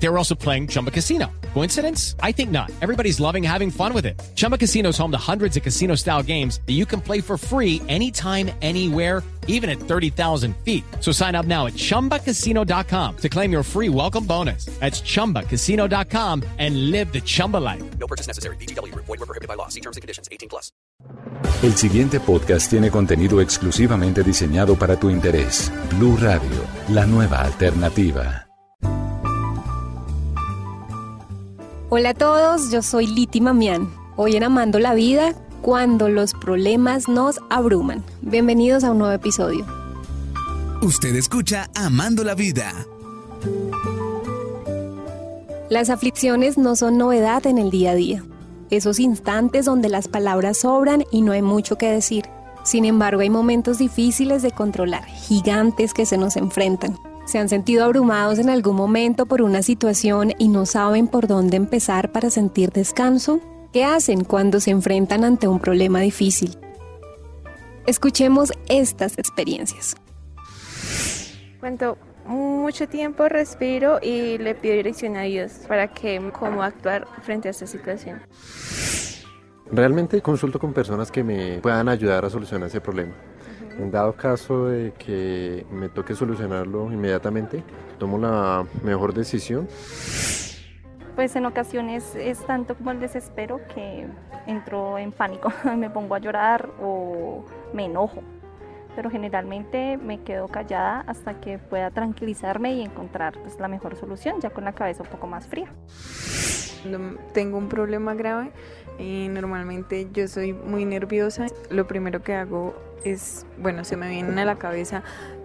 They were also playing Chumba Casino. Coincidence? I think not. Everybody's loving having fun with it. Chumba Casino is home to hundreds of casino style games that you can play for free anytime, anywhere, even at 30,000 feet. So sign up now at chumbacasino.com to claim your free welcome bonus. That's chumbacasino.com and live the Chumba life. No purchase necessary. BGW. Void were prohibited by law. See terms and conditions. 18 plus. El siguiente podcast tiene contenido exclusivamente diseñado para tu interés. Blue Radio, la nueva alternativa. Hola a todos, yo soy Liti Mamián. Hoy en Amando la Vida, cuando los problemas nos abruman. Bienvenidos a un nuevo episodio. Usted escucha Amando la Vida. Las aflicciones no son novedad en el día a día. Esos instantes donde las palabras sobran y no hay mucho que decir. Sin embargo, hay momentos difíciles de controlar, gigantes que se nos enfrentan. ¿Se han sentido abrumados en algún momento por una situación y no saben por dónde empezar para sentir descanso? ¿Qué hacen cuando se enfrentan ante un problema difícil? Escuchemos estas experiencias. Cuento mucho tiempo, respiro y le pido dirección a Dios para que cómo actuar frente a esta situación. Realmente consulto con personas que me puedan ayudar a solucionar ese problema. En dado caso de que me toque solucionarlo inmediatamente, tomo la mejor decisión. Pues en ocasiones es tanto como el desespero que entro en pánico, me pongo a llorar o me enojo, pero generalmente me quedo callada hasta que pueda tranquilizarme y encontrar pues, la mejor solución, ya con la cabeza un poco más fría. Tengo un problema grave, eh, normalmente yo soy muy nerviosa. Lo primero que hago es, bueno, se me vienen a la cabeza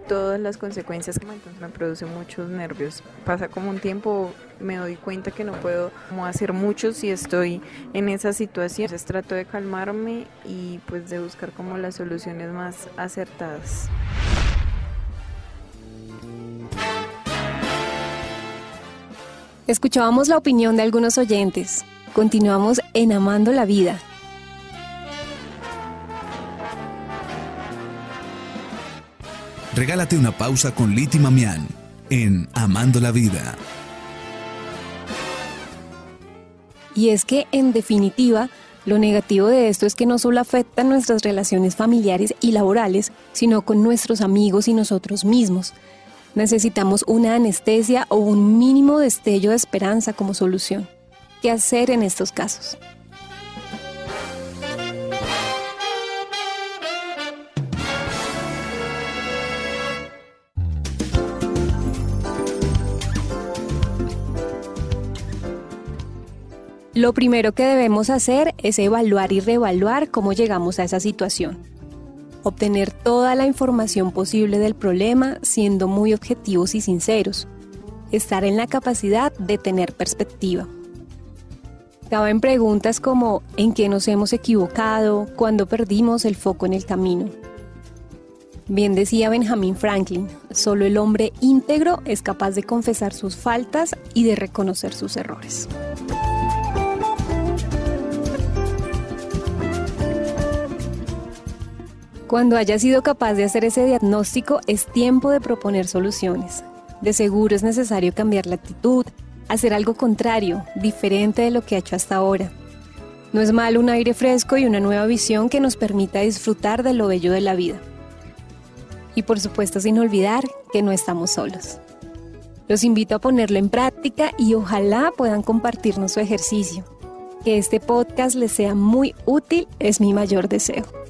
todas las consecuencias entonces me produce muchos nervios. Pasa como un tiempo, me doy cuenta que no puedo hacer mucho si estoy en esa situación. Entonces trato de calmarme y pues de buscar como las soluciones más acertadas. Escuchábamos la opinión de algunos oyentes. Continuamos en Amando la Vida. Regálate una pausa con Liti Mamián en Amando la Vida. Y es que, en definitiva, lo negativo de esto es que no solo afecta nuestras relaciones familiares y laborales, sino con nuestros amigos y nosotros mismos. Necesitamos una anestesia o un mínimo destello de esperanza como solución. ¿Qué hacer en estos casos? Lo primero que debemos hacer es evaluar y reevaluar cómo llegamos a esa situación. Obtener toda la información posible del problema siendo muy objetivos y sinceros. Estar en la capacidad de tener perspectiva. Caben preguntas como ¿en qué nos hemos equivocado? ¿Cuándo perdimos el foco en el camino? Bien decía Benjamin Franklin, solo el hombre íntegro es capaz de confesar sus faltas y de reconocer sus errores. Cuando haya sido capaz de hacer ese diagnóstico, es tiempo de proponer soluciones. De seguro es necesario cambiar la actitud, hacer algo contrario, diferente de lo que ha hecho hasta ahora. No es malo un aire fresco y una nueva visión que nos permita disfrutar de lo bello de la vida. Y por supuesto sin olvidar que no estamos solos. Los invito a ponerlo en práctica y ojalá puedan compartirnos su ejercicio. Que este podcast les sea muy útil es mi mayor deseo.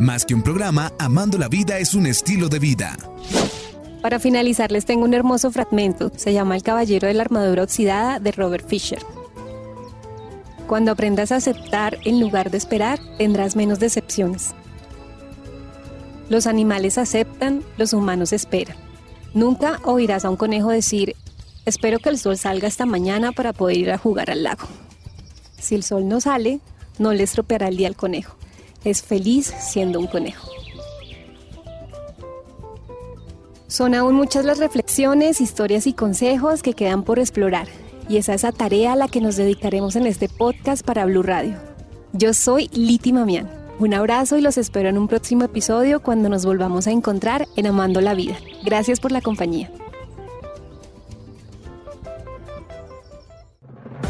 Más que un programa, Amando la Vida es un estilo de vida. Para finalizar les tengo un hermoso fragmento, se llama El Caballero de la Armadura Oxidada de Robert Fisher. Cuando aprendas a aceptar en lugar de esperar, tendrás menos decepciones. Los animales aceptan, los humanos esperan. Nunca oirás a un conejo decir, espero que el sol salga esta mañana para poder ir a jugar al lago. Si el sol no sale, no le estropeará el día al conejo es feliz siendo un conejo. Son aún muchas las reflexiones, historias y consejos que quedan por explorar. y es a esa tarea a la que nos dedicaremos en este podcast para Blue Radio. Yo soy Liti Mamián. Un abrazo y los espero en un próximo episodio cuando nos volvamos a encontrar en Amando la Vida. Gracias por la compañía.